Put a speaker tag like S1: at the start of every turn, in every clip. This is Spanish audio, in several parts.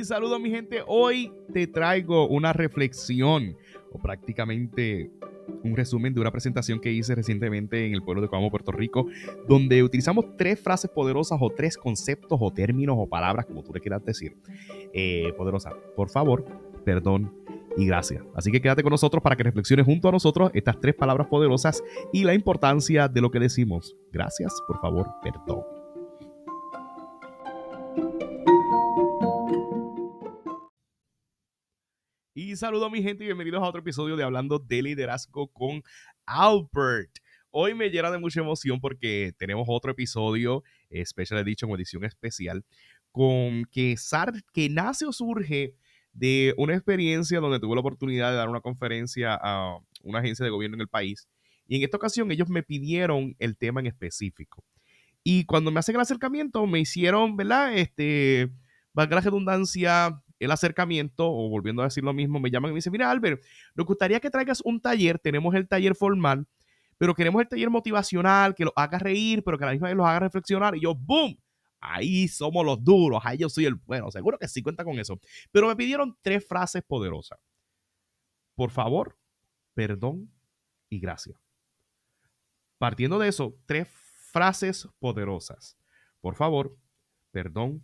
S1: Y saludo mi gente, hoy te traigo una reflexión o prácticamente un resumen de una presentación que hice recientemente en el pueblo de Coamo, Puerto Rico, donde utilizamos tres frases poderosas o tres conceptos o términos o palabras, como tú le quieras decir, eh, poderosas. Por favor, perdón y gracias. Así que quédate con nosotros para que reflexiones junto a nosotros estas tres palabras poderosas y la importancia de lo que decimos. Gracias, por favor, perdón. Saludo a mi gente y bienvenidos a otro episodio de Hablando de Liderazgo con Albert. Hoy me llena de mucha emoción porque tenemos otro episodio, Special Edition edición especial, con que, que nace o surge de una experiencia donde tuve la oportunidad de dar una conferencia a una agencia de gobierno en el país. Y en esta ocasión ellos me pidieron el tema en específico. Y cuando me hacen el acercamiento, me hicieron, ¿verdad? Este, valga la redundancia, el acercamiento, o volviendo a decir lo mismo, me llaman y me dicen, mira, Albert, nos gustaría que traigas un taller, tenemos el taller formal, pero queremos el taller motivacional, que lo haga reír, pero que a la misma vez los haga reflexionar. Y yo, ¡boom! ahí somos los duros, ahí yo soy el bueno, seguro que sí cuenta con eso. Pero me pidieron tres frases poderosas. Por favor, perdón y gracias. Partiendo de eso, tres frases poderosas. Por favor, perdón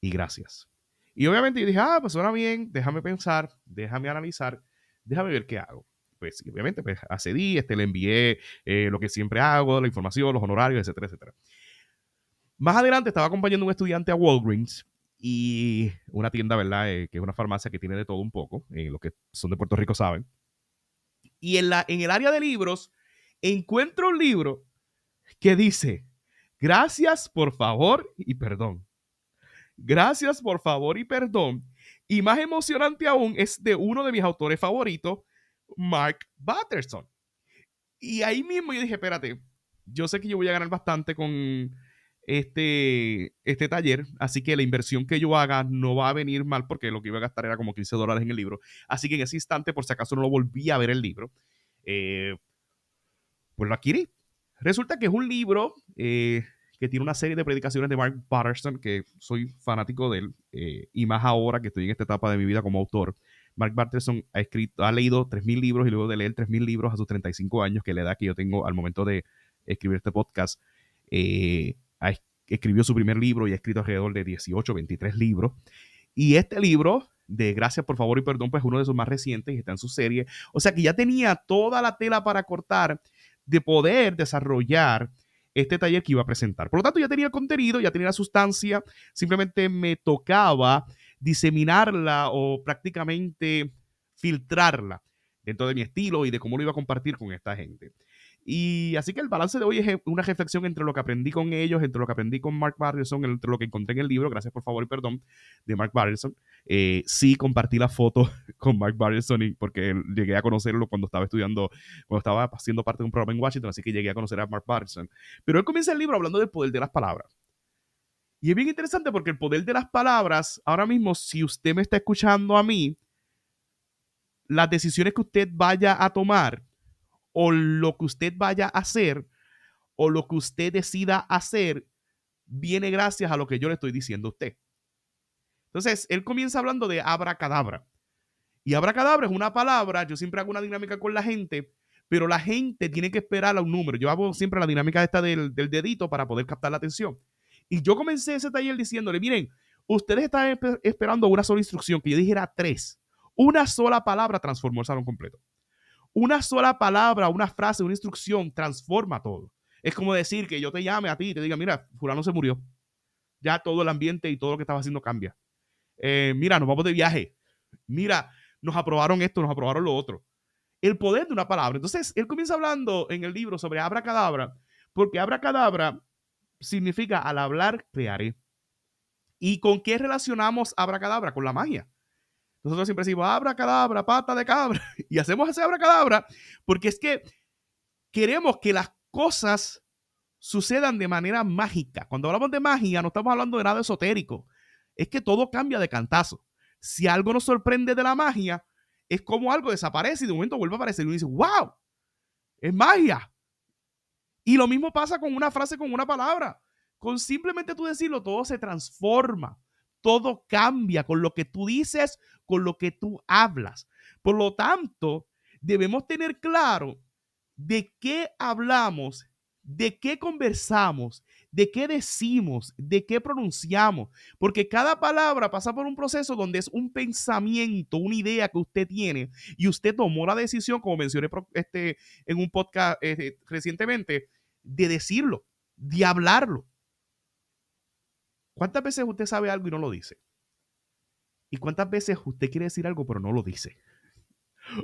S1: y gracias. Y obviamente yo dije, ah, pues suena bien, déjame pensar, déjame analizar, déjame ver qué hago. Pues obviamente pues, accedí, este, le envié eh, lo que siempre hago, la información, los honorarios, etcétera, etcétera. Más adelante estaba acompañando a un estudiante a Walgreens y una tienda, ¿verdad? Eh, que es una farmacia que tiene de todo un poco, eh, los que son de Puerto Rico saben. Y en, la, en el área de libros encuentro un libro que dice, gracias por favor y perdón. Gracias por favor y perdón. Y más emocionante aún es de uno de mis autores favoritos, Mark Batterson. Y ahí mismo yo dije, espérate, yo sé que yo voy a ganar bastante con este, este taller, así que la inversión que yo haga no va a venir mal porque lo que iba a gastar era como 15 dólares en el libro. Así que en ese instante, por si acaso no lo volví a ver el libro, eh, pues lo adquirí. Resulta que es un libro eh, que tiene una serie de predicaciones de Mark Patterson, que soy fanático de él, eh, y más ahora que estoy en esta etapa de mi vida como autor. Mark Patterson ha, escrito, ha leído 3.000 libros y luego de leer 3.000 libros a sus 35 años, que es la edad que yo tengo al momento de escribir este podcast, eh, escribió su primer libro y ha escrito alrededor de 18, 23 libros. Y este libro, de Gracias por favor y perdón, pues es uno de sus más recientes y está en su serie. O sea que ya tenía toda la tela para cortar de poder desarrollar este taller que iba a presentar. Por lo tanto, ya tenía el contenido, ya tenía la sustancia, simplemente me tocaba diseminarla o prácticamente filtrarla dentro de mi estilo y de cómo lo iba a compartir con esta gente. Y así que el balance de hoy es una reflexión entre lo que aprendí con ellos, entre lo que aprendí con Mark Barrelson, entre lo que encontré en el libro, gracias por favor y perdón, de Mark Barrelson. Eh, sí, compartí la foto con Mark Barrelson y porque llegué a conocerlo cuando estaba estudiando, cuando estaba haciendo parte de un programa en Washington, así que llegué a conocer a Mark Barrelson. Pero él comienza el libro hablando del poder de las palabras. Y es bien interesante porque el poder de las palabras, ahora mismo, si usted me está escuchando a mí, las decisiones que usted vaya a tomar o lo que usted vaya a hacer o lo que usted decida hacer viene gracias a lo que yo le estoy diciendo a usted. Entonces, él comienza hablando de abracadabra. Y abracadabra es una palabra, yo siempre hago una dinámica con la gente, pero la gente tiene que esperar a un número. Yo hago siempre la dinámica esta del, del dedito para poder captar la atención. Y yo comencé ese taller diciéndole, miren, ustedes están esperando una sola instrucción, que yo dijera tres. Una sola palabra transformó el salón completo. Una sola palabra, una frase, una instrucción transforma todo. Es como decir que yo te llame a ti y te diga, mira, fulano se murió. Ya todo el ambiente y todo lo que estaba haciendo cambia. Eh, mira, nos vamos de viaje. Mira, nos aprobaron esto, nos aprobaron lo otro. El poder de una palabra. Entonces, él comienza hablando en el libro sobre abracadabra, porque abracadabra significa al hablar crearé. ¿Y con qué relacionamos abracadabra? Con la magia. Nosotros siempre decimos abra cadabra, pata de cabra. Y hacemos ese abra cadabra porque es que queremos que las cosas sucedan de manera mágica. Cuando hablamos de magia, no estamos hablando de nada esotérico. Es que todo cambia de cantazo. Si algo nos sorprende de la magia, es como algo desaparece y de momento vuelve a aparecer y uno dice, wow, es magia. Y lo mismo pasa con una frase, con una palabra. Con simplemente tú decirlo, todo se transforma todo cambia con lo que tú dices, con lo que tú hablas. Por lo tanto, debemos tener claro de qué hablamos, de qué conversamos, de qué decimos, de qué pronunciamos, porque cada palabra pasa por un proceso donde es un pensamiento, una idea que usted tiene y usted tomó la decisión, como mencioné este, en un podcast este, recientemente, de decirlo, de hablarlo. ¿Cuántas veces usted sabe algo y no lo dice? ¿Y cuántas veces usted quiere decir algo pero no lo dice?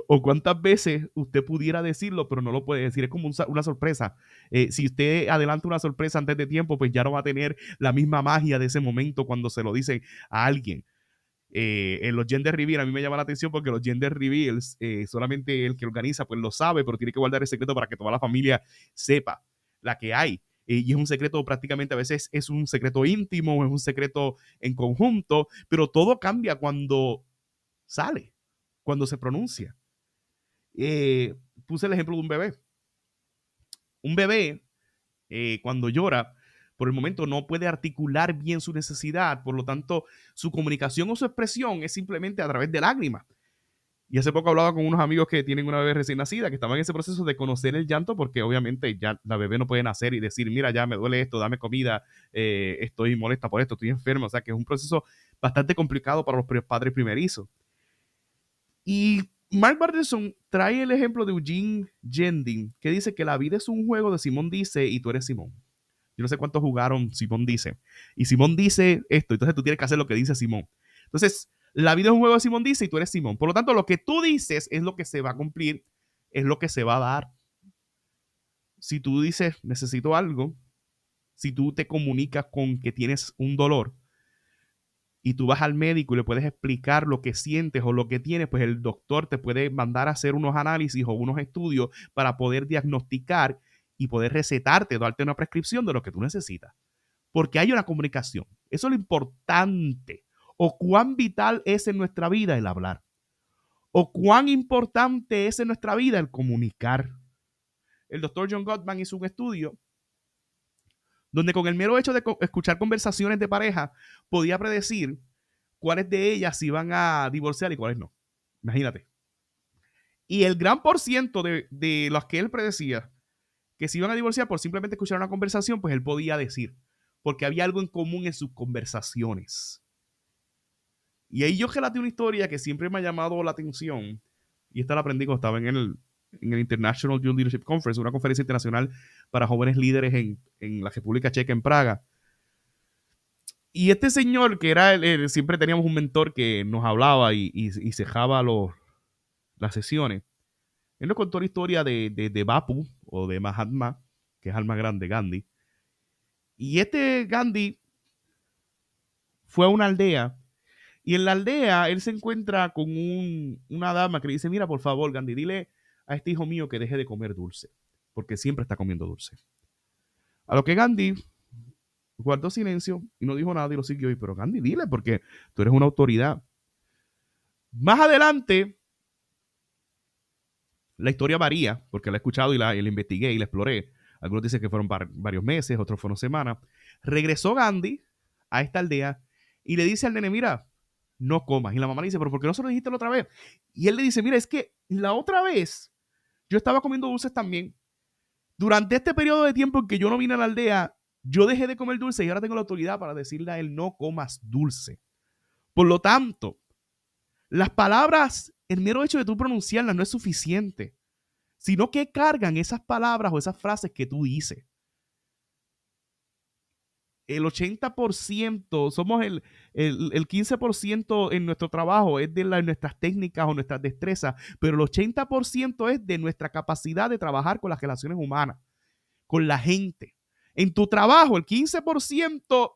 S1: o cuántas veces usted pudiera decirlo, pero no lo puede decir. Es como una sorpresa. Eh, si usted adelanta una sorpresa antes de tiempo, pues ya no va a tener la misma magia de ese momento cuando se lo dice a alguien. Eh, en los gender reveals, a mí me llama la atención porque los gender reveals, eh, solamente el que organiza, pues lo sabe, pero tiene que guardar el secreto para que toda la familia sepa la que hay. Y es un secreto prácticamente, a veces es un secreto íntimo, es un secreto en conjunto, pero todo cambia cuando sale cuando se pronuncia. Eh, puse el ejemplo de un bebé. Un bebé, eh, cuando llora, por el momento no puede articular bien su necesidad, por lo tanto, su comunicación o su expresión es simplemente a través de lágrimas. Y hace poco hablaba con unos amigos que tienen una bebé recién nacida, que estaban en ese proceso de conocer el llanto, porque obviamente ya la bebé no puede nacer y decir, mira, ya me duele esto, dame comida, eh, estoy molesta por esto, estoy enfermo. O sea, que es un proceso bastante complicado para los padres primerizos. Y Mark Barterson trae el ejemplo de Eugene Jending, que dice que la vida es un juego de Simón dice y tú eres Simón. Yo no sé cuántos jugaron Simón dice. Y Simón dice esto, entonces tú tienes que hacer lo que dice Simón. Entonces, la vida es un juego de Simón dice y tú eres Simón. Por lo tanto, lo que tú dices es lo que se va a cumplir, es lo que se va a dar. Si tú dices, necesito algo, si tú te comunicas con que tienes un dolor, y tú vas al médico y le puedes explicar lo que sientes o lo que tienes, pues el doctor te puede mandar a hacer unos análisis o unos estudios para poder diagnosticar y poder recetarte, darte una prescripción de lo que tú necesitas. Porque hay una comunicación. Eso es lo importante. O cuán vital es en nuestra vida el hablar. O cuán importante es en nuestra vida el comunicar. El doctor John Gottman hizo un estudio donde con el mero hecho de escuchar conversaciones de pareja podía predecir cuáles de ellas iban a divorciar y cuáles no. Imagínate. Y el gran por ciento de, de las que él predecía que se iban a divorciar por simplemente escuchar una conversación, pues él podía decir, porque había algo en común en sus conversaciones. Y ahí yo relaté una historia que siempre me ha llamado la atención, y esta la aprendí cuando estaba en el, en el International Young Leadership Conference, una conferencia internacional para jóvenes líderes en, en la República Checa, en Praga. Y este señor, que era, el, siempre teníamos un mentor que nos hablaba y, y, y cejaba los, las sesiones. Él nos contó la historia de, de, de, Bapu o de Mahatma, que es el más grande, Gandhi. Y este Gandhi fue a una aldea y en la aldea él se encuentra con un, una dama que le dice, mira, por favor, Gandhi, dile a este hijo mío que deje de comer dulce, porque siempre está comiendo dulce. A lo que Gandhi guardó silencio y no dijo nada y lo siguió. Y, pero Gandhi, dile, porque tú eres una autoridad. Más adelante, la historia varía, porque la he escuchado y la, y la investigué y la exploré. Algunos dicen que fueron varios meses, otros fueron semanas. Regresó Gandhi a esta aldea y le dice al nene, mira, no comas. Y la mamá le dice, pero ¿por qué no se lo dijiste la otra vez? Y él le dice, mira, es que la otra vez yo estaba comiendo dulces también. Durante este periodo de tiempo en que yo no vine a la aldea, yo dejé de comer dulce y ahora tengo la autoridad para decirle a él no comas dulce. Por lo tanto, las palabras, el mero hecho de tú pronunciarlas no es suficiente, sino que cargan esas palabras o esas frases que tú dices el 80%, somos el, el, el 15% en nuestro trabajo es de nuestras técnicas o nuestras destrezas, pero el 80% es de nuestra capacidad de trabajar con las relaciones humanas, con la gente. En tu trabajo, el 15%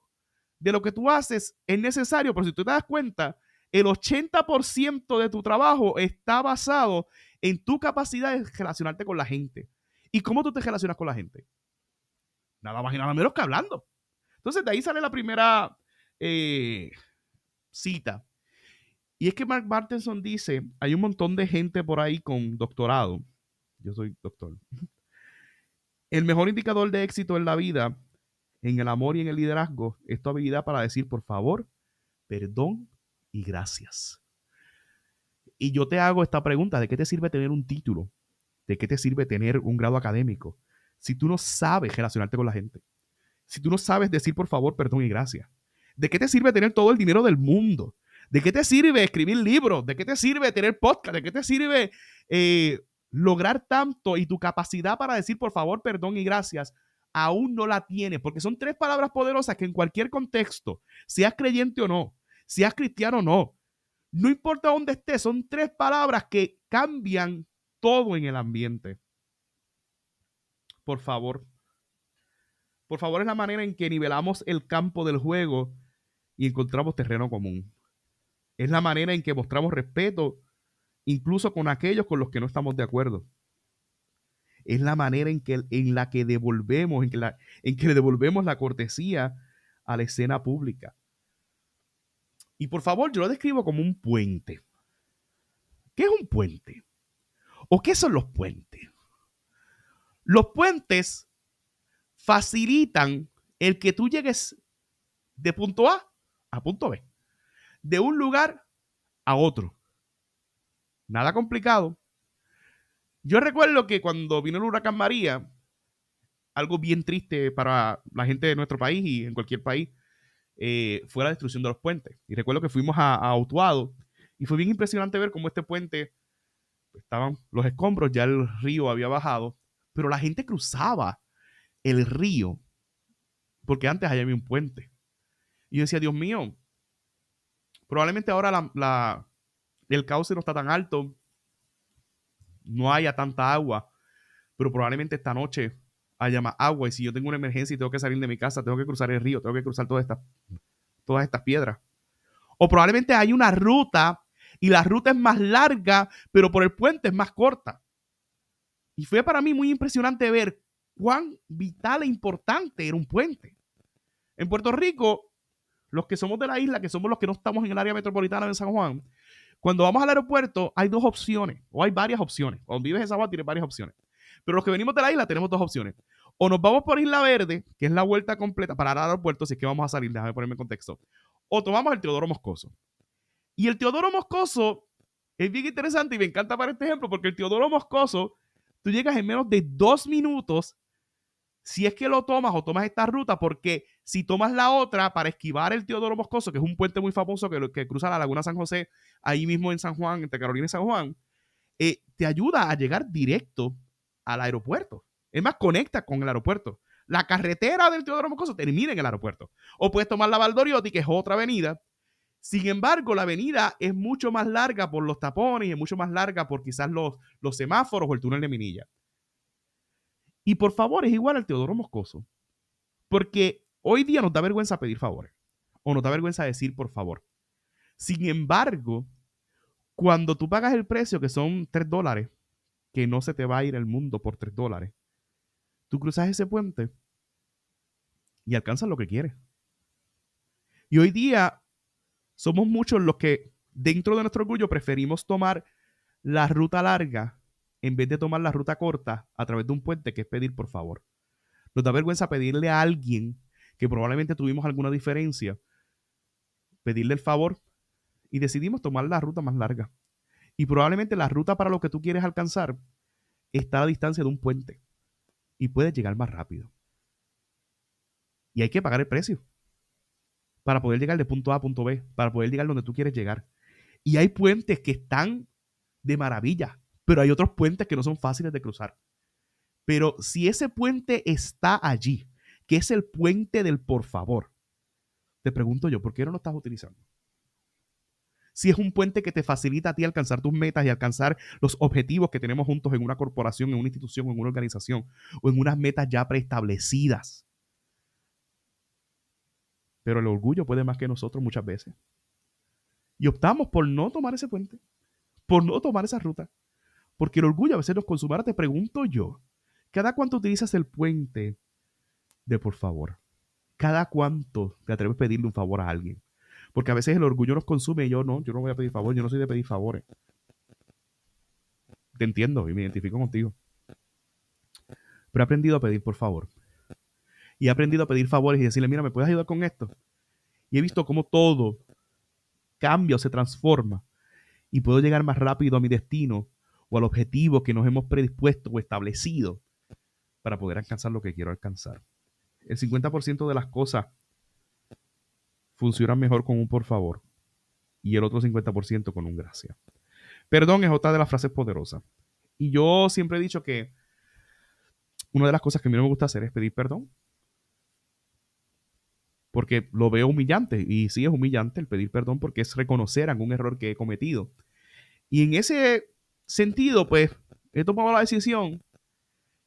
S1: de lo que tú haces es necesario, pero si tú te das cuenta, el 80% de tu trabajo está basado en tu capacidad de relacionarte con la gente. ¿Y cómo tú te relacionas con la gente? Nada más y nada menos que hablando. Entonces, de ahí sale la primera eh, cita. Y es que Mark Bartenson dice, hay un montón de gente por ahí con doctorado. Yo soy doctor. El mejor indicador de éxito en la vida, en el amor y en el liderazgo, es tu habilidad para decir, por favor, perdón y gracias. Y yo te hago esta pregunta, ¿de qué te sirve tener un título? ¿De qué te sirve tener un grado académico? Si tú no sabes relacionarte con la gente, si tú no sabes decir por favor, perdón y gracias, ¿de qué te sirve tener todo el dinero del mundo? ¿De qué te sirve escribir libros? ¿De qué te sirve tener podcast? ¿De qué te sirve eh, lograr tanto y tu capacidad para decir por favor, perdón y gracias? Aún no la tienes, porque son tres palabras poderosas que en cualquier contexto, seas creyente o no, seas cristiano o no, no importa dónde estés, son tres palabras que cambian todo en el ambiente. Por favor. Por favor, es la manera en que nivelamos el campo del juego y encontramos terreno común. Es la manera en que mostramos respeto incluso con aquellos con los que no estamos de acuerdo. Es la manera en, que, en la que devolvemos, en que, en que le devolvemos la cortesía a la escena pública. Y por favor, yo lo describo como un puente. ¿Qué es un puente? ¿O qué son los puentes? Los puentes facilitan el que tú llegues de punto A a punto B, de un lugar a otro. Nada complicado. Yo recuerdo que cuando vino el huracán María, algo bien triste para la gente de nuestro país y en cualquier país, eh, fue la destrucción de los puentes. Y recuerdo que fuimos a, a Autuado y fue bien impresionante ver cómo este puente, estaban los escombros, ya el río había bajado, pero la gente cruzaba el río porque antes allá había un puente. Y yo decía, Dios mío, probablemente ahora la, el cauce no está tan alto, no haya tanta agua, pero probablemente esta noche haya más agua y si yo tengo una emergencia y tengo que salir de mi casa, tengo que cruzar el río, tengo que cruzar todas estas, todas estas piedras. O probablemente hay una ruta y la ruta es más larga, pero por el puente es más corta. Y fue para mí muy impresionante ver cuán vital e importante era un puente. En Puerto Rico, los que somos de la isla, que somos los que no estamos en el área metropolitana de San Juan, cuando vamos al aeropuerto hay dos opciones, o hay varias opciones. Cuando vives en San Juan tienes varias opciones. Pero los que venimos de la isla tenemos dos opciones. O nos vamos por Isla Verde, que es la vuelta completa para el aeropuerto, si es que vamos a salir, déjame ponerme en contexto. O tomamos el Teodoro Moscoso. Y el Teodoro Moscoso es bien interesante y me encanta para este ejemplo, porque el Teodoro Moscoso, tú llegas en menos de dos minutos si es que lo tomas o tomas esta ruta, porque si tomas la otra para esquivar el Teodoro Moscoso, que es un puente muy famoso que, que cruza la Laguna San José, ahí mismo en San Juan, entre Carolina y San Juan, eh, te ayuda a llegar directo al aeropuerto. Es más, conecta con el aeropuerto. La carretera del Teodoro Moscoso termina en el aeropuerto. O puedes tomar la Valdoriotti, que es otra avenida. Sin embargo, la avenida es mucho más larga por los tapones y es mucho más larga por quizás los, los semáforos o el túnel de Minilla. Y por favor, es igual al Teodoro Moscoso. Porque hoy día nos da vergüenza pedir favores. O nos da vergüenza decir por favor. Sin embargo, cuando tú pagas el precio, que son 3 dólares, que no se te va a ir el mundo por 3 dólares. Tú cruzas ese puente y alcanzas lo que quieres. Y hoy día somos muchos los que dentro de nuestro orgullo preferimos tomar la ruta larga en vez de tomar la ruta corta a través de un puente que es pedir por favor. Nos da vergüenza pedirle a alguien que probablemente tuvimos alguna diferencia, pedirle el favor y decidimos tomar la ruta más larga. Y probablemente la ruta para lo que tú quieres alcanzar está a distancia de un puente y puedes llegar más rápido. Y hay que pagar el precio para poder llegar de punto A a punto B, para poder llegar donde tú quieres llegar. Y hay puentes que están de maravilla, pero hay otros puentes que no son fáciles de cruzar. Pero si ese puente está allí, que es el puente del por favor, te pregunto yo, ¿por qué no lo estás utilizando? si es un puente que te facilita a ti alcanzar tus metas y alcanzar los objetivos que tenemos juntos en una corporación, en una institución, en una organización o en unas metas ya preestablecidas. Pero el orgullo puede más que nosotros muchas veces. Y optamos por no tomar ese puente, por no tomar esa ruta. Porque el orgullo a veces nos consume. Ahora te pregunto yo, ¿cada cuánto utilizas el puente de por favor? ¿Cada cuánto te atreves a pedirle un favor a alguien? Porque a veces el orgullo nos consume y yo no, yo no voy a pedir favor, yo no soy de pedir favores. Te entiendo y me identifico contigo. Pero he aprendido a pedir por favor. Y he aprendido a pedir favores y decirle, mira, ¿me puedes ayudar con esto? Y he visto cómo todo cambia o se transforma y puedo llegar más rápido a mi destino o al objetivo que nos hemos predispuesto o establecido para poder alcanzar lo que quiero alcanzar. El 50% de las cosas funcionan mejor con un por favor y el otro 50% con un gracias. Perdón es otra de las frases poderosas. Y yo siempre he dicho que una de las cosas que a mí no me gusta hacer es pedir perdón. Porque lo veo humillante. Y sí es humillante el pedir perdón porque es reconocer algún error que he cometido. Y en ese sentido, pues, he tomado la decisión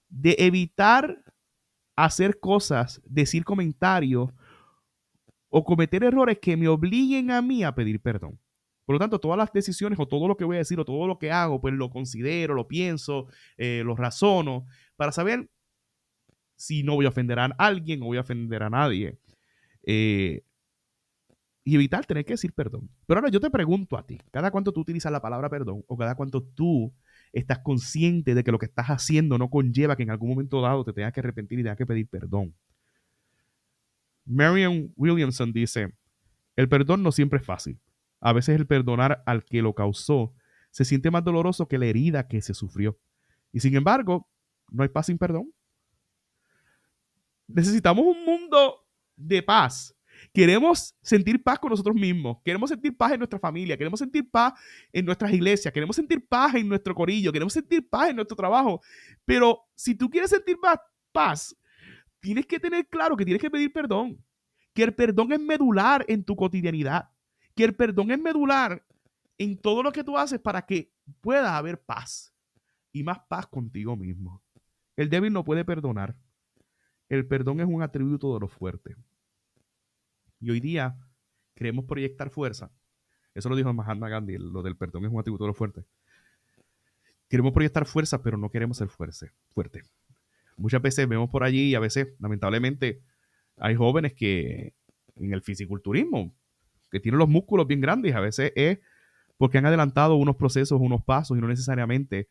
S1: de evitar hacer cosas, decir comentarios o cometer errores que me obliguen a mí a pedir perdón. Por lo tanto, todas las decisiones o todo lo que voy a decir o todo lo que hago, pues lo considero, lo pienso, eh, lo razono para saber si no voy a ofender a alguien o voy a ofender a nadie. Eh, y evitar tener que decir perdón. Pero ahora yo te pregunto a ti, ¿cada cuánto tú utilizas la palabra perdón o cada cuánto tú estás consciente de que lo que estás haciendo no conlleva que en algún momento dado te tengas que arrepentir y tengas que pedir perdón? Marion Williamson dice, el perdón no siempre es fácil. A veces el perdonar al que lo causó se siente más doloroso que la herida que se sufrió. Y sin embargo, no hay paz sin perdón. Necesitamos un mundo de paz Queremos sentir paz con nosotros mismos, queremos sentir paz en nuestra familia, queremos sentir paz en nuestras iglesias, queremos sentir paz en nuestro corillo, queremos sentir paz en nuestro trabajo. Pero si tú quieres sentir paz, tienes que tener claro que tienes que pedir perdón, que el perdón es medular en tu cotidianidad, que el perdón es medular en todo lo que tú haces para que pueda haber paz y más paz contigo mismo. El débil no puede perdonar. El perdón es un atributo de lo fuerte. Y hoy día queremos proyectar fuerza. Eso lo dijo Mahatma Gandhi, lo del perdón es un atributo lo fuerte. Queremos proyectar fuerza, pero no queremos ser fuerte. fuerte. Muchas veces vemos por allí y a veces, lamentablemente, hay jóvenes que en el fisiculturismo, que tienen los músculos bien grandes, a veces es porque han adelantado unos procesos, unos pasos y no necesariamente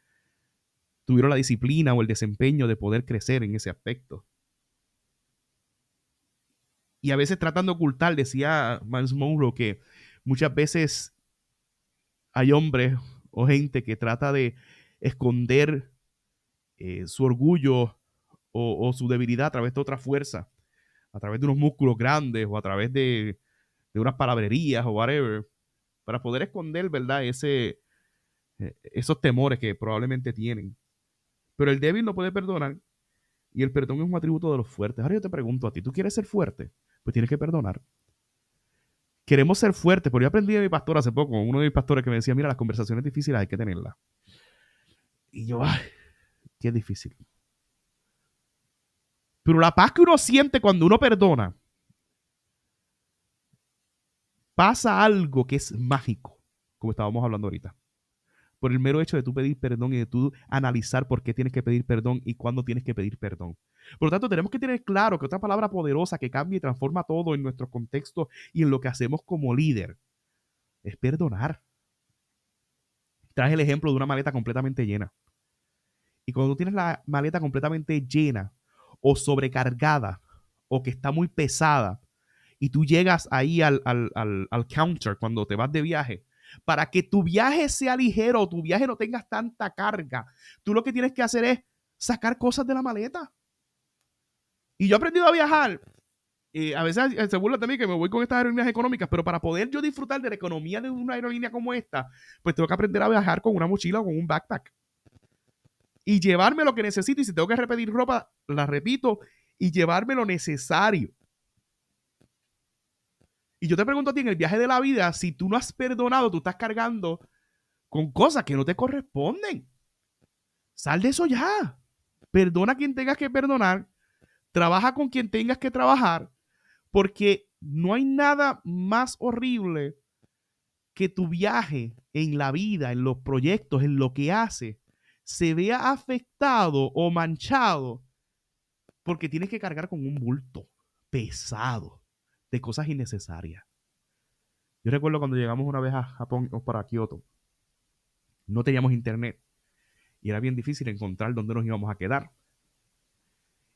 S1: tuvieron la disciplina o el desempeño de poder crecer en ese aspecto y a veces tratando de ocultar, decía Miles Monroe que muchas veces hay hombres o gente que trata de esconder eh, su orgullo o, su debilidad a través de otra fuerza, a través de unos músculos grandes o a través de, unas palabrerías o whatever, para poder esconder, ¿verdad? Ese, eh, esos temores que probablemente tienen. Pero el débil no puede perdonar y el perdón es un atributo de los fuertes. Ahora yo te pregunto a ti, ¿tú quieres ser fuerte? Pues tienes que perdonar. Queremos ser fuertes, pero yo aprendí de mi pastor hace poco, uno de mis pastores que me decía, mira, las conversaciones difíciles hay que tenerlas. Y yo, ay, qué difícil. Pero la paz que uno siente cuando uno perdona, pasa algo que es mágico, como estábamos hablando ahorita por el mero hecho de tú pedir perdón y de tú analizar por qué tienes que pedir perdón y cuándo tienes que pedir perdón. Por lo tanto, tenemos que tener claro que otra palabra poderosa que cambia y transforma todo en nuestro contexto y en lo que hacemos como líder es perdonar. Traes el ejemplo de una maleta completamente llena. Y cuando tú tienes la maleta completamente llena o sobrecargada o que está muy pesada y tú llegas ahí al, al, al counter cuando te vas de viaje para que tu viaje sea ligero, tu viaje no tengas tanta carga, tú lo que tienes que hacer es sacar cosas de la maleta. Y yo he aprendido a viajar. A veces eh, se burla también que me voy con estas aerolíneas económicas, pero para poder yo disfrutar de la economía de una aerolínea como esta, pues tengo que aprender a viajar con una mochila o con un backpack. Y llevarme lo que necesito. Y si tengo que repetir ropa, la repito. Y llevarme lo necesario. Y yo te pregunto a ti, en el viaje de la vida, si tú no has perdonado, tú estás cargando con cosas que no te corresponden. Sal de eso ya. Perdona a quien tengas que perdonar. Trabaja con quien tengas que trabajar. Porque no hay nada más horrible que tu viaje en la vida, en los proyectos, en lo que hace, se vea afectado o manchado porque tienes que cargar con un bulto pesado de cosas innecesarias. Yo recuerdo cuando llegamos una vez a Japón o para Kioto, no teníamos internet y era bien difícil encontrar dónde nos íbamos a quedar.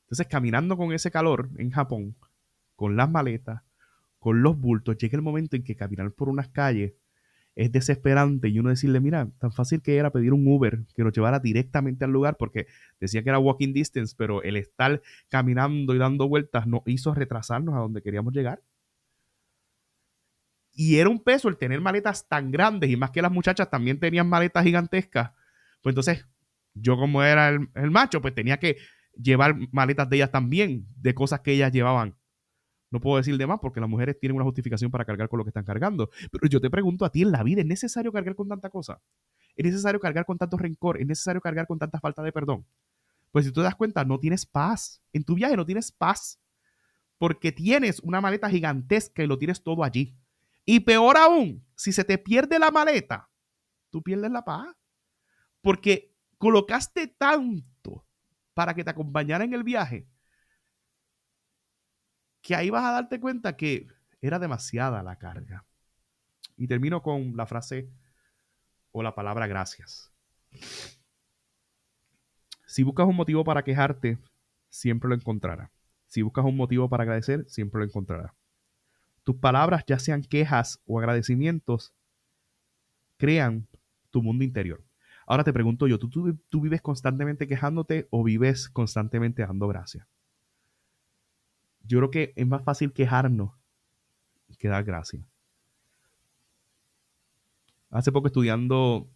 S1: Entonces, caminando con ese calor en Japón, con las maletas, con los bultos, llega el momento en que caminar por unas calles es desesperante y uno decirle, mira, tan fácil que era pedir un Uber que nos llevara directamente al lugar porque decía que era walking distance, pero el estar caminando y dando vueltas nos hizo retrasarnos a donde queríamos llegar. Y era un peso el tener maletas tan grandes y más que las muchachas también tenían maletas gigantescas. Pues entonces yo como era el, el macho, pues tenía que llevar maletas de ellas también, de cosas que ellas llevaban. No puedo decir de más porque las mujeres tienen una justificación para cargar con lo que están cargando. Pero yo te pregunto a ti, en la vida, ¿es necesario cargar con tanta cosa? ¿Es necesario cargar con tanto rencor? ¿Es necesario cargar con tanta falta de perdón? Pues si tú te das cuenta, no tienes paz. En tu viaje no tienes paz. Porque tienes una maleta gigantesca y lo tienes todo allí. Y peor aún, si se te pierde la maleta, tú pierdes la paz. Porque colocaste tanto para que te acompañara en el viaje que ahí vas a darte cuenta que era demasiada la carga. Y termino con la frase o la palabra gracias. Si buscas un motivo para quejarte, siempre lo encontrarás. Si buscas un motivo para agradecer, siempre lo encontrarás. Tus palabras, ya sean quejas o agradecimientos, crean tu mundo interior. Ahora te pregunto yo, ¿tú, tú, tú vives constantemente quejándote o vives constantemente dando gracias? Yo creo que es más fácil quejarnos que dar gracias. Hace poco estudiando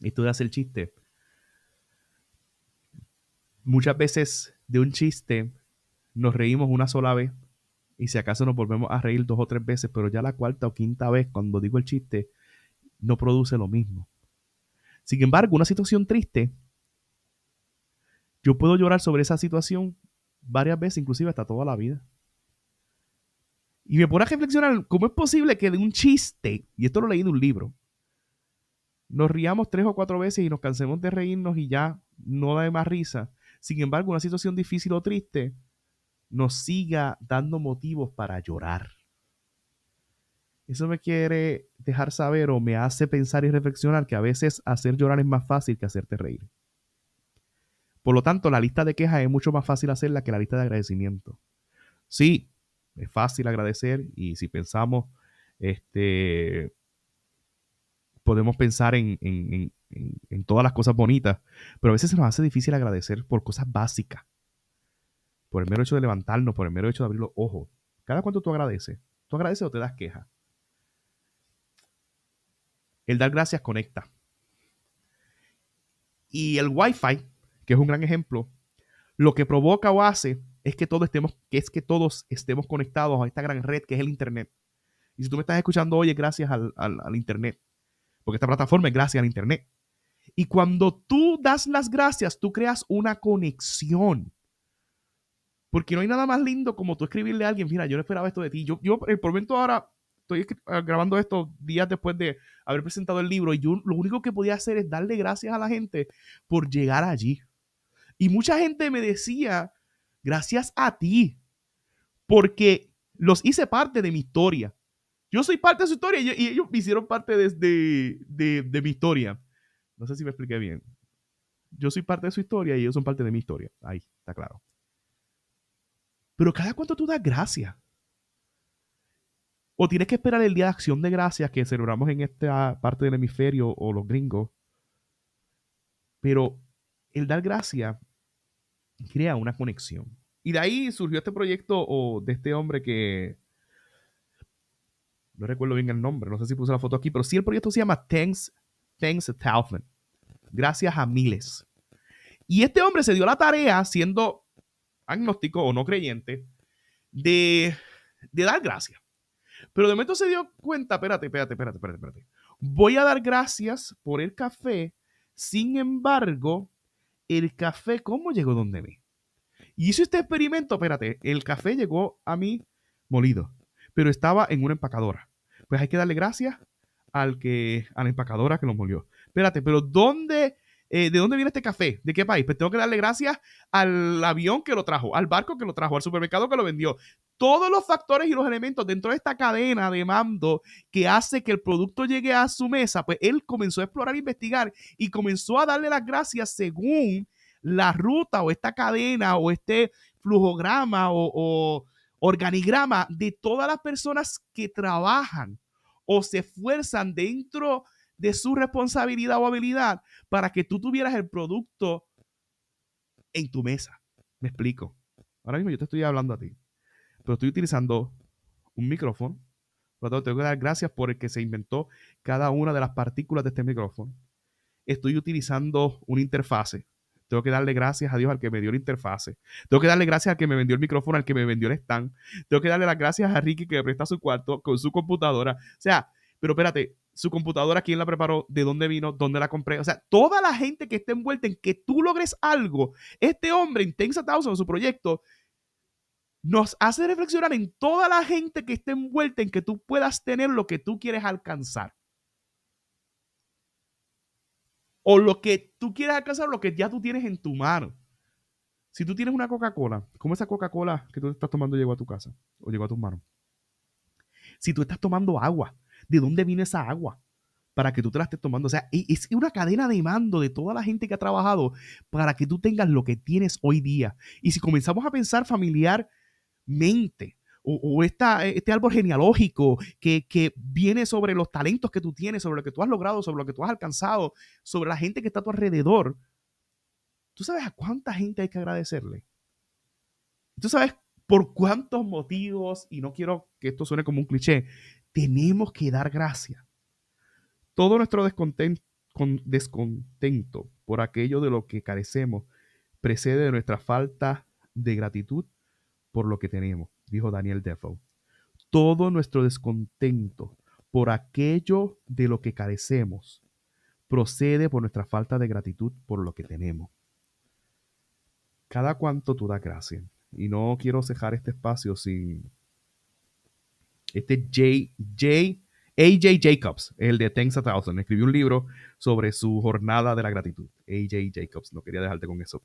S1: esto de hacer chiste, muchas veces de un chiste nos reímos una sola vez y si acaso nos volvemos a reír dos o tres veces, pero ya la cuarta o quinta vez cuando digo el chiste no produce lo mismo. Sin embargo, una situación triste, yo puedo llorar sobre esa situación varias veces, inclusive hasta toda la vida. Y me pone a reflexionar cómo es posible que de un chiste, y esto lo leí de un libro, nos riamos tres o cuatro veces y nos cansemos de reírnos y ya no da más risa. Sin embargo, una situación difícil o triste nos siga dando motivos para llorar. Eso me quiere dejar saber o me hace pensar y reflexionar que a veces hacer llorar es más fácil que hacerte reír. Por lo tanto, la lista de quejas es mucho más fácil hacerla que la lista de agradecimiento. Sí, es fácil agradecer y si pensamos, este, podemos pensar en, todas las cosas bonitas, pero a veces se nos hace difícil agradecer por cosas básicas. Por el mero hecho de levantarnos, por el mero hecho de abrir los ojos. ¿Cada cuánto tú agradeces? ¿Tú agradeces o te das queja? El dar gracias conecta. Y el Wi-Fi que es un gran ejemplo, lo que provoca o hace es que todos estemos, que es que todos estemos conectados a esta gran red que es el Internet. Y si tú me estás escuchando hoy es gracias al, al Internet, porque esta plataforma es gracias al Internet. Y cuando tú das las gracias, tú creas una conexión. Porque no hay nada más lindo como tú escribirle a alguien, mira, yo no esperaba esto de ti. Yo, yo por momento ahora estoy grabando esto días después de haber presentado el libro y yo lo único que podía hacer es darle gracias a la gente por llegar allí. Y mucha gente me decía, gracias a ti, porque los hice parte de mi historia. Yo soy parte de su historia y, ellos me hicieron parte de, de, mi historia. No sé si me expliqué bien. Yo soy parte de su historia y ellos son parte de mi historia. Ahí, está claro. Pero cada cuánto tú das gracias. O tienes que esperar el día de acción de gracias que celebramos en esta parte del hemisferio o los gringos. Pero el dar gracias crea una conexión. Y de ahí surgió este proyecto o de este hombre que no recuerdo bien el nombre, no sé si puse la foto aquí, pero sí el proyecto se llama Thanks, Thanks a Thousand. Gracias a miles. Y este hombre se dio la tarea, siendo agnóstico o no creyente, de, de dar gracias. Pero de momento se dio cuenta, espérate, espérate, espérate, espérate, espérate. Voy a dar gracias por el café, sin embargo, el café, ¿cómo llegó donde mí? Y hice este experimento, espérate, el café llegó a mí molido, pero estaba en una empacadora. Pues hay que darle gracias al que, a la empacadora que lo molió. Espérate, pero ¿dónde, eh, ¿de dónde viene este café? ¿De qué país? Pues tengo que darle gracias al avión que lo trajo, al barco que lo trajo, al supermercado que lo vendió. Todos los factores y los elementos dentro de esta cadena de mando que hace que el producto llegue a su mesa, pues él comenzó a explorar, e investigar y comenzó a darle las gracias según la ruta o esta cadena o este flujograma o, organigrama de todas las personas que trabajan o se esfuerzan dentro de su responsabilidad o habilidad para que tú tuvieras el producto en tu mesa. Me explico. Ahora mismo yo te estoy hablando a ti, pero estoy utilizando un micrófono. Por lo tanto, tengo que dar gracias por el que se inventó cada una de las partículas de este micrófono. Estoy utilizando una interfase. Tengo que darle gracias a Dios al que me dio la interfase. Tengo que darle gracias al que me vendió el micrófono, al que me vendió el stand. Tengo que darle las gracias a Ricky que me presta su cuarto con su computadora. O sea, pero espérate, su computadora, quién la preparó, de dónde vino, dónde la compré. O sea, toda la gente que esté envuelta en que tú logres algo, este hombre, Intensa Thousand, su proyecto, nos hace reflexionar en toda la gente que esté envuelta en que tú puedas tener lo que tú quieres alcanzar. O lo que tú quieres alcanzar, lo que ya tú tienes en tu mano. Si tú tienes una Coca-Cola, ¿cómo esa Coca-Cola que tú estás tomando llegó a tu casa o llegó a tus manos? Si tú estás tomando agua, de dónde viene esa agua para que tú te la estés tomando. O sea, e, es una cadena de mando de toda la gente que ha trabajado para que tú tengas lo que tienes hoy día. Y si comenzamos a pensar familiarmente, o, este árbol genealógico que, que, viene sobre los talentos que tú tienes, sobre lo que tú has logrado, sobre lo que tú has alcanzado, sobre la gente que está a tu alrededor, ¿tú sabes a cuánta gente hay que agradecerle? ¿Tú sabes por cuántos motivos, y no quiero que esto suene como un cliché, tenemos que dar gracias. Todo nuestro descontento por aquello de lo que carecemos precede de nuestra falta de gratitud por lo que tenemos, dijo Daniel Defoe. Todo nuestro descontento por aquello de lo que carecemos procede por nuestra falta de gratitud por lo que tenemos. Cada cuanto tú das gracias. Y no quiero cejar este espacio sin este J, J, AJ Jacobs, el de Thanks a Thousand, escribió un libro sobre su jornada de la gratitud. AJ Jacobs, no quería dejarte con eso.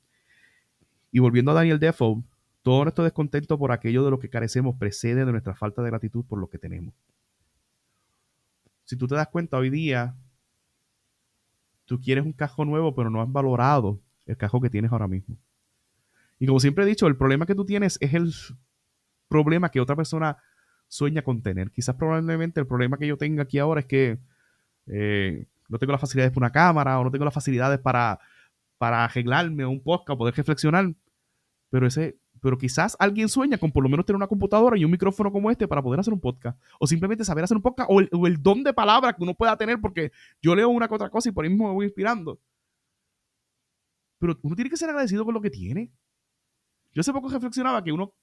S1: Y volviendo a Daniel Defoe, todo nuestro descontento por aquello de lo que carecemos precede de nuestra falta de gratitud por lo que tenemos. Si tú te das cuenta hoy día, tú quieres un cajo nuevo, pero no has valorado el cajo que tienes ahora mismo. Y como siempre he dicho, el problema que tú tienes es el problema que otra persona sueña con tener. Quizás probablemente el problema que yo tenga aquí ahora es que eh, no tengo las facilidades para una cámara o no tengo las facilidades para, para arreglarme un podcast, poder reflexionar. Pero ese, pero quizás alguien sueña con por lo menos tener una computadora y un micrófono como este para poder hacer un podcast. O simplemente saber hacer un podcast o el, don de palabra que uno pueda tener porque yo leo una que otra cosa y por ahí mismo me voy inspirando. Pero uno tiene que ser agradecido con lo que tiene. Yo hace poco reflexionaba que uno,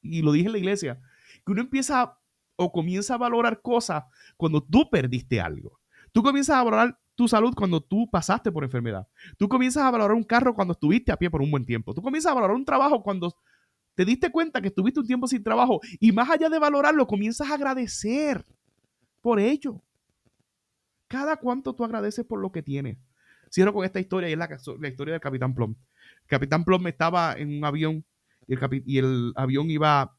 S1: y lo dije en la iglesia, que uno empieza o comienza a valorar cosas cuando tú perdiste algo. Tú comienzas a valorar tu salud cuando tú pasaste por enfermedad. Tú comienzas a valorar un carro cuando estuviste a pie por un buen tiempo. Tú comienzas a valorar un trabajo cuando te diste cuenta que estuviste un tiempo sin trabajo. Y más allá de valorarlo, comienzas a agradecer por ello. Cada cuánto tú agradeces por lo que tienes. Cierro con esta historia y es la, historia del Capitán Plum. Capitán Plum estaba en un avión y el, y el avión iba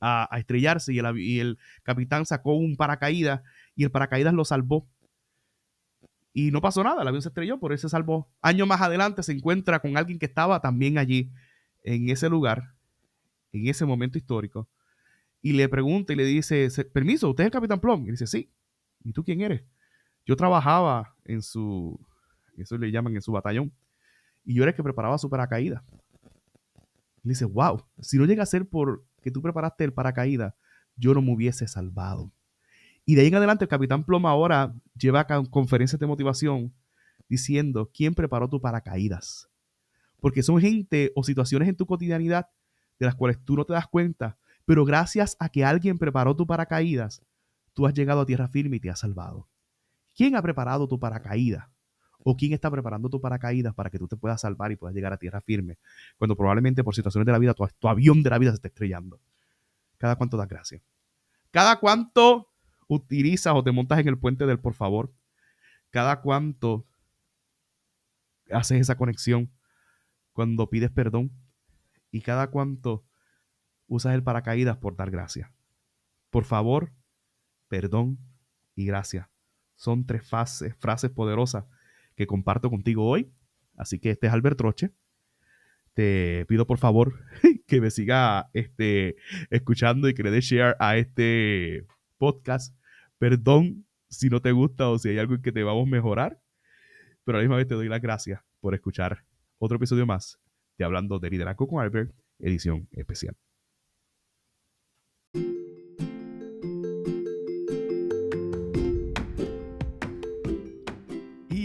S1: a, estrellarse y el, y el capitán sacó un paracaídas y el paracaídas lo salvó. Y no pasó nada, el avión se estrelló, por eso se salvó. Años más adelante se encuentra con alguien que estaba también allí, en ese lugar, en ese momento histórico, y le pregunta y le dice, permiso, ¿usted es el Capitán Plum? Y dice, sí. ¿Y tú quién eres? Yo trabajaba en su, eso le llaman en su batallón, y yo era el que preparaba su paracaídas. Y dice, wow, si no llega a ser por que tú preparaste el paracaídas, yo no me hubiese salvado. Y de ahí en adelante el capitán Ploma ahora lleva conferencias de motivación diciendo, ¿quién preparó tu paracaídas? Porque son gente o situaciones en tu cotidianidad de las cuales tú no te das cuenta, pero gracias a que alguien preparó tu paracaídas, tú has llegado a tierra firme y te has salvado. ¿Quién ha preparado tu paracaídas? ¿O quién está preparando tu paracaídas para que tú te puedas salvar y puedas llegar a tierra firme? Cuando probablemente por situaciones de la vida tu, avión de la vida se está estrellando. ¿Cada cuánto das gracias? ¿Cada cuánto utilizas o te montas en el puente del por favor? ¿Cada cuánto haces esa conexión cuando pides perdón? ¿Y cada cuánto usas el paracaídas por dar gracias? Por favor, perdón y gracias. Son tres frases poderosas que comparto contigo hoy. Así que este es Albert Troche. Te pido por favor que me siga este, escuchando y que le dé share a este podcast Perdón si no te gusta o si hay algo en que te vamos a mejorar. Pero a la misma vez te doy las gracias por escuchar otro episodio más de Hablando de Liderazgo con Albert, edición especial.